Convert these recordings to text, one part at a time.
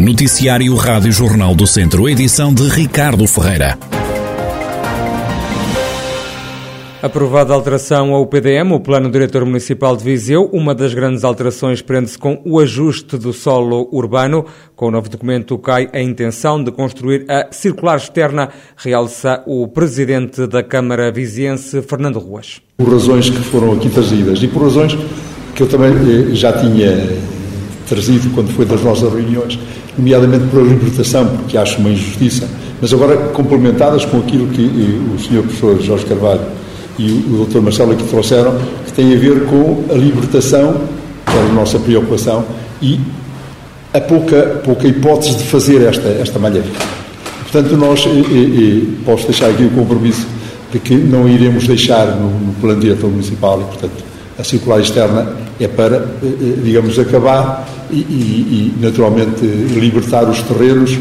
Noticiário Rádio Jornal do Centro, edição de Ricardo Ferreira. Aprovada a alteração ao PDM, o Plano Diretor Municipal de Viseu, uma das grandes alterações prende-se com o ajuste do solo urbano. Com o novo documento cai a intenção de construir a circular externa, realça o Presidente da Câmara Viziense, Fernando Ruas. Por razões que foram aqui trazidas e por razões que eu também eh, já tinha trazido quando foi das nossas reuniões, nomeadamente por a libertação, porque acho uma injustiça, mas agora complementadas com aquilo que eh, o Sr. Professor Jorge Carvalho e o Dr. Marcelo aqui trouxeram, que tem a ver com a libertação, que é a nossa preocupação, e a pouca, pouca hipótese de fazer esta, esta malha Portanto, nós, e, e, posso deixar aqui o compromisso de que não iremos deixar no, no plano municipal e, portanto, a circular externa é para, eh, eh, digamos, acabar e, e, e naturalmente, libertar os terrenos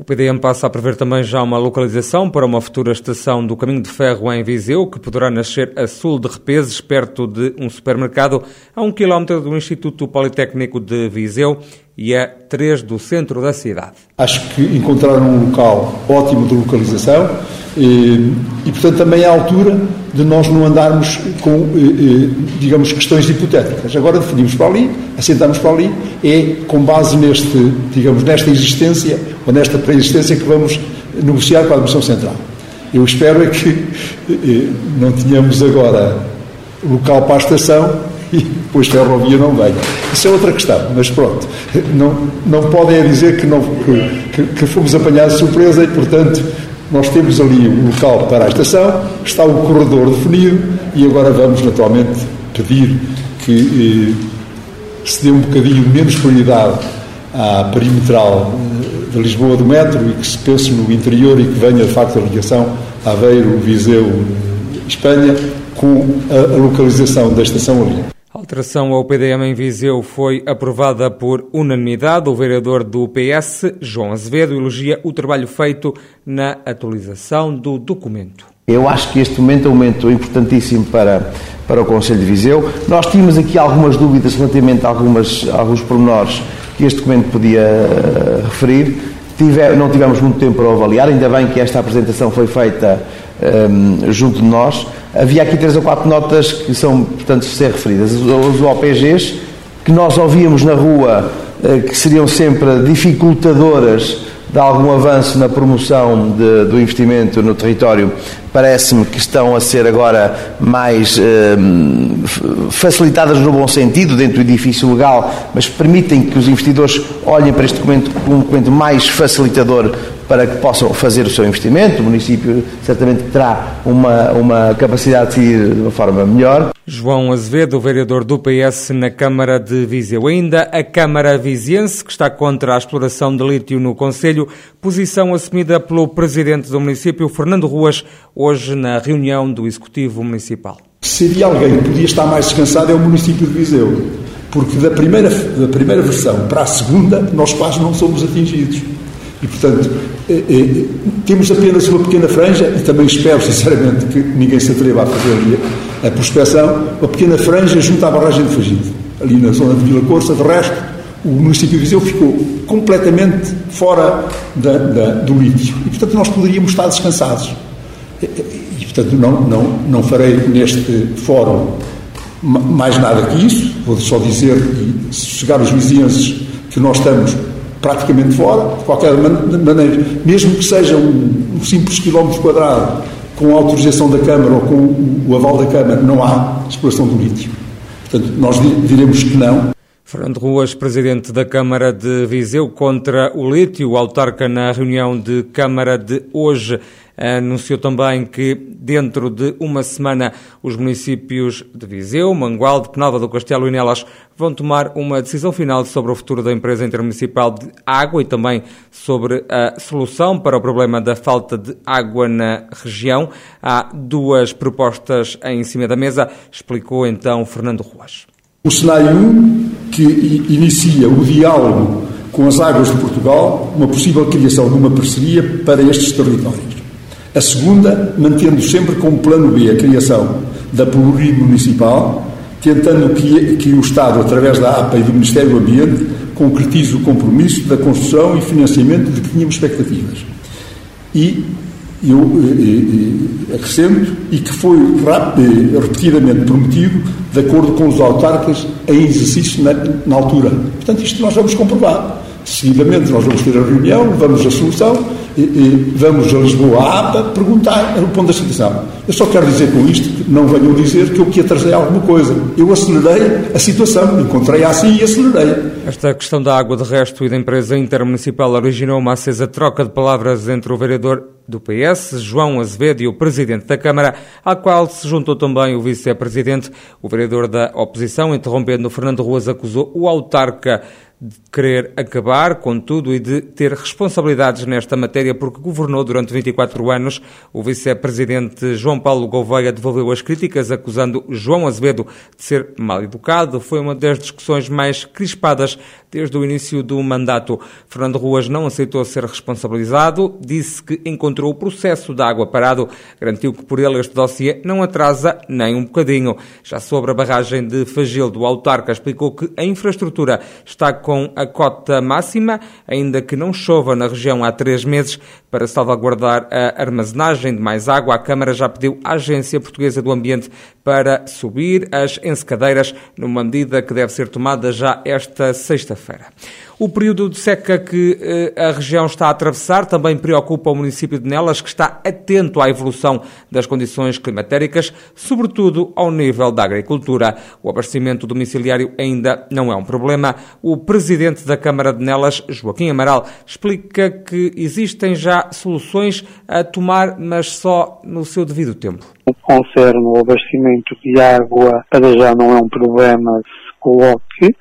o PDM passa a prever também já uma localização para uma futura estação do caminho de ferro em Viseu, que poderá nascer a sul de Repeses, perto de um supermercado, a um quilómetro do Instituto Politécnico de Viseu e a três do centro da cidade. Acho que encontraram um local ótimo de localização e, portanto, também é a altura de nós não andarmos com, digamos, questões hipotéticas. Agora definimos para ali, assentamos para ali, é com base neste, digamos, nesta existência ou nesta pré-existência que vamos negociar com a Administração Central. Eu espero é que não tenhamos agora local para a estação e depois ferrovia não venha. Isso é outra questão, mas pronto. Não, não podem é dizer que, não, que, que fomos apanhados de surpresa e, portanto, nós temos ali o local para a estação, está o corredor definido e agora vamos naturalmente pedir que eh, se dê um bocadinho menos prioridade à perimetral eh, de Lisboa do metro e que se pense no interior e que venha de facto a ligação Aveiro, Viseu, Espanha, com a, a localização da estação ali. A alteração ao PDM em Viseu foi aprovada por unanimidade. O vereador do PS, João Azevedo, elogia o trabalho feito na atualização do documento. Eu acho que este momento é um momento importantíssimo para, para o Conselho de Viseu. Nós tínhamos aqui algumas dúvidas relativamente a, algumas, a alguns pormenores que este documento podia uh, referir. Não tivemos muito tempo para avaliar, ainda bem que esta apresentação foi feita um, junto de nós. Havia aqui três ou quatro notas que são, portanto, ser referidas. Os OPGs, que nós ouvíamos na rua, uh, que seriam sempre dificultadoras de algum avanço na promoção de, do investimento no território, parece-me que estão a ser agora mais eh, facilitadas no bom sentido, dentro do edifício legal, mas permitem que os investidores olhem para este documento como um documento mais facilitador para que possam fazer o seu investimento. O município certamente terá uma, uma capacidade de decidir de uma forma melhor. João Azevedo, vereador do PS na Câmara de Viseu. Ainda a Câmara Viziense, que está contra a exploração de lítio no Conselho, posição assumida pelo presidente do município, Fernando Ruas, hoje na reunião do Executivo Municipal. Se havia alguém que podia estar mais descansado é o município de Viseu, porque da primeira, da primeira versão para a segunda nós quase não somos atingidos. E, portanto, eh, eh, temos apenas uma pequena franja, e também espero, sinceramente, que ninguém se atreva a fazer ali a prospecção, uma pequena franja junto à barragem de Fagido, ali na zona de Vila Corça. De resto, o município de Viseu ficou completamente fora da, da, do lítio. E, portanto, nós poderíamos estar descansados. E, portanto, não, não, não farei neste fórum mais nada que isso. Vou só dizer, e chegar os vizinhenses, que nós estamos praticamente fora, de qualquer maneira, mesmo que seja um, um simples quilómetro quadrado, com a autorização da Câmara ou com o aval da Câmara, não há exploração do lítio. Portanto, nós diremos que não. Fernando Ruas, presidente da Câmara de Viseu, contra o lítio, autarca na reunião de Câmara de hoje anunciou também que dentro de uma semana os municípios de Viseu, Mangualde, Penalva do Castelo e Nelas vão tomar uma decisão final sobre o futuro da empresa intermunicipal de água e também sobre a solução para o problema da falta de água na região. Há duas propostas em cima da mesa, explicou então Fernando Ruas. O cenário 1, que inicia o diálogo com as águas de Portugal, uma possível criação de uma parceria para estes territórios. A segunda, mantendo sempre como plano B a criação da plurimunicipal, tentando que, que o Estado, através da APA e do Ministério do Ambiente, concretize o compromisso da construção e financiamento de que tínhamos expectativas. E eu eh, eh, acrescento, e que foi eh, repetidamente prometido de acordo com os autarcas em exercício na, na altura. Portanto, isto nós vamos comprovar. Seguidamente, nós vamos ter a reunião, vamos a solução, e, e vamos a Lisboa, à APA, perguntar o ponto da situação. Eu só quero dizer com isto que não venham dizer que eu que atrasei alguma coisa. Eu acelerei a situação, encontrei assim e acelerei. Esta questão da água de resto e da empresa intermunicipal originou uma acesa troca de palavras entre o vereador do PS, João Azevedo, e o presidente da Câmara, à qual se juntou também o vice-presidente. O vereador da oposição, interrompendo Fernando Ruas, acusou o autarca de querer acabar com tudo e de ter responsabilidades nesta matéria porque governou durante 24 anos. O vice-presidente João Paulo Gouveia devolveu as críticas, acusando João Azevedo de ser mal educado. Foi uma das discussões mais crispadas desde o início do mandato. Fernando Ruas não aceitou ser responsabilizado, disse que encontrou o processo da água parado, garantiu que por ele este dossiê não atrasa nem um bocadinho. Já sobre a barragem de Fagil do Autarca, explicou que a infraestrutura está com a cota máxima, ainda que não chova na região há três meses. Para salvaguardar a armazenagem de mais água, a Câmara já pediu à Agência Portuguesa do Ambiente para subir as ensecadeiras, numa medida que deve ser tomada já esta sexta-feira. O período de seca que eh, a região está a atravessar também preocupa o município de Nelas, que está atento à evolução das condições climatéricas, sobretudo ao nível da agricultura. O abastecimento domiciliário ainda não é um problema. O presidente da Câmara de Nelas, Joaquim Amaral, explica que existem já soluções a tomar, mas só no seu devido tempo. O que concerne o abastecimento de água, para já não é um problema se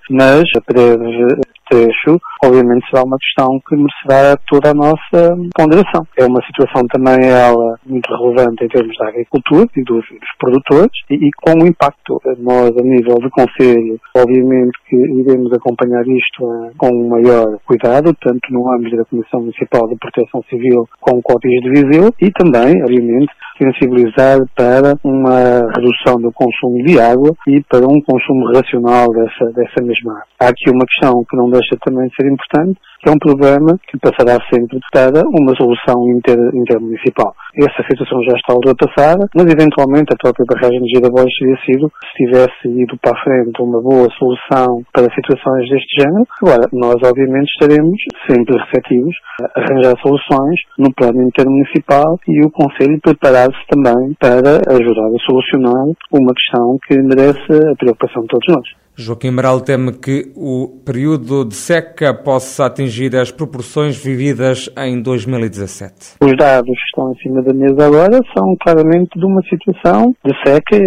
mas a breve trecho, obviamente será uma questão que merecerá toda a nossa ponderação. É uma situação também ela muito relevante em termos da agricultura e dos, dos produtores e, e, com o impacto nós a nível do Conselho, obviamente que iremos acompanhar isto uh, com um maior cuidado, tanto no âmbito da Comissão Municipal de Proteção Civil com o Código de Viseu e também, obviamente, sensibilizar para uma redução do consumo de água e para um consumo racional dessa, dessa mesma água. Há aqui uma questão que não deixa também de ser importante, que é um problema que passará sempre para uma solução inter, intermunicipal. Essa situação já está ultrapassada, mas eventualmente a própria barragem de Girabóis teria sido, se tivesse ido para a frente, uma boa solução para situações deste género. Agora, nós obviamente estaremos sempre receptivos a arranjar soluções no plano intermunicipal e o Conselho preparar-se também para ajudar a solucionar uma questão que merece a preocupação de todos nós. Joaquim Amaral teme que o período de seca possa atingir as proporções vividas em 2017. Os dados que estão em cima da mesa agora são claramente de uma situação de seca,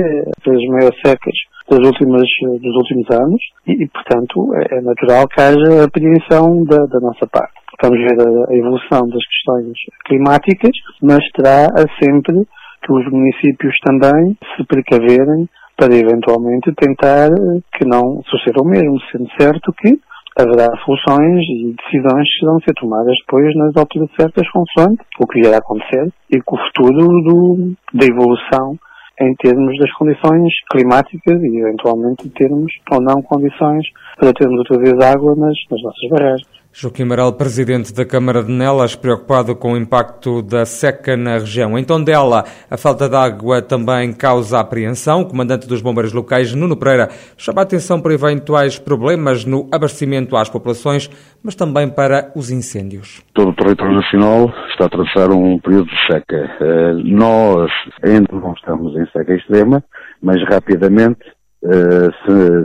das maiores secas das últimas, dos últimos anos, e, e portanto, é, é natural que haja apreensão da, da nossa parte. Vamos ver a evolução das questões climáticas, mas terá sempre que os municípios também se precaverem para eventualmente tentar que não suceda o mesmo, sendo certo que haverá soluções e decisões que serão ser tomadas depois nas alturas certas consoante o que vier a acontecer e com o futuro do, da evolução em termos das condições climáticas e eventualmente termos ou não condições para termos outra vez água nas, nas nossas barragens. Joaquim Amaral, presidente da Câmara de Nelas, preocupado com o impacto da seca na região. Em Tondela, a falta de água também causa apreensão. O comandante dos bombeiros locais, Nuno Pereira, chama a atenção para eventuais problemas no abastecimento às populações, mas também para os incêndios. Todo o território nacional está a atravessar um período de seca. Eh, nós ainda não estamos em seca extrema, mas rapidamente, eh,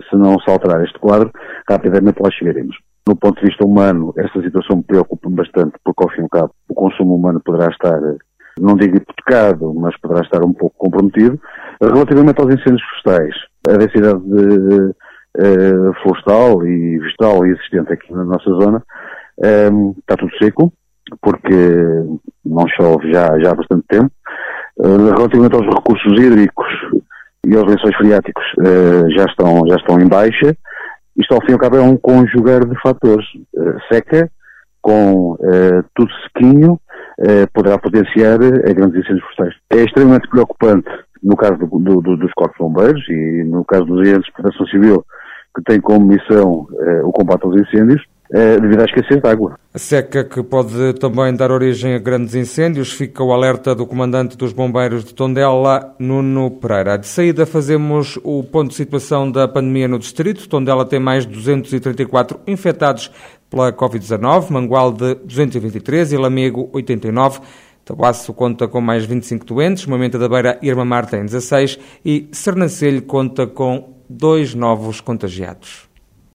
se não se alterar este quadro, rapidamente lá chegaremos. No ponto de vista humano, esta situação me preocupa bastante, porque ao fim e ao cabo o consumo humano poderá estar, não digo hipotecado, mas poderá estar um pouco comprometido. Relativamente aos incêndios florestais, a densidade de, uh, florestal e vegetal existente aqui na nossa zona um, ehm, está tudo seco, porque não chove já, já há bastante tempo. Uh, relativamente aos recursos hídricos e aos lençóis freáticos, uh, já, estão, já estão em baixa. Isto, ao fim e ao cabo, é um conjugar de fatores. Uh, seca, com uh, tudo sequinho, uh, poderá potenciar a grandes incêndios florestais. É extremamente preocupante no caso do, do, dos corpos bombeiros e no caso dos agentes de proteção civil, que têm como missão o combate aos incêndios, eh, devido à escassez de água. A seca que pode também dar origem a grandes incêndios, fica o alerta do comandante dos bombeiros de Tondela, Nuno Pereira. De saída fazemos o ponto de situação da pandemia no distrito. Tondela tem mais de 234 infectados pela Covid-19, Mangual de 223 e Lamego 89. Tabuaço conta com mais 25 doentes, Moimenta da Beira e Irmamar tem 16 e Sernancelho conta com dois novos contagiados.